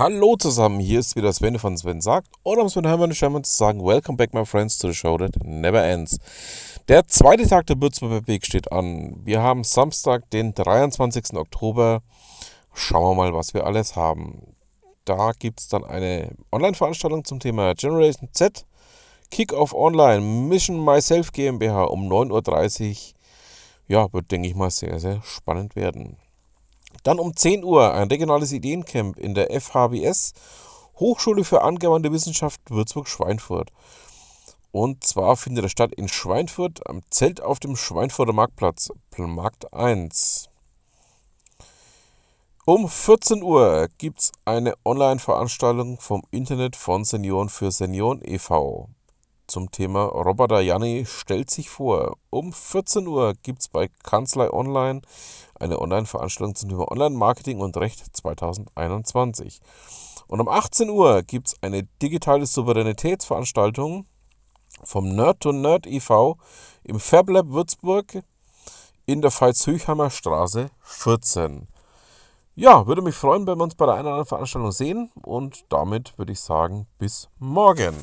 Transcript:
Hallo zusammen, hier ist wieder Sven von Sven sagt. Oder um mit Hermann Sherman zu sagen, Welcome back my friends to the show that never ends. Der zweite Tag der Würzburger Weg steht an. Wir haben Samstag, den 23. Oktober. Schauen wir mal, was wir alles haben. Da gibt es dann eine Online-Veranstaltung zum Thema Generation Z. Kick-Off Online, Mission Myself GmbH um 9.30 Uhr. Ja, wird, denke ich mal, sehr, sehr spannend werden. Dann um 10 Uhr ein regionales Ideencamp in der FHBS, Hochschule für angewandte Wissenschaft Würzburg-Schweinfurt. Und zwar findet er statt in Schweinfurt am Zelt auf dem Schweinfurter Marktplatz, Markt 1. Um 14 Uhr gibt es eine Online-Veranstaltung vom Internet von Senioren für Senioren e.V zum Thema Roboter Janni stellt sich vor. Um 14 Uhr gibt es bei Kanzlei Online eine Online-Veranstaltung zum Thema Online-Marketing und Recht 2021. Und um 18 Uhr gibt es eine digitale Souveränitätsveranstaltung vom Nerd to Nerd e.V. im FabLab Würzburg in der Veitshöchheimer Straße 14. Ja, würde mich freuen, wenn wir uns bei der einen oder anderen Veranstaltung sehen und damit würde ich sagen, bis morgen.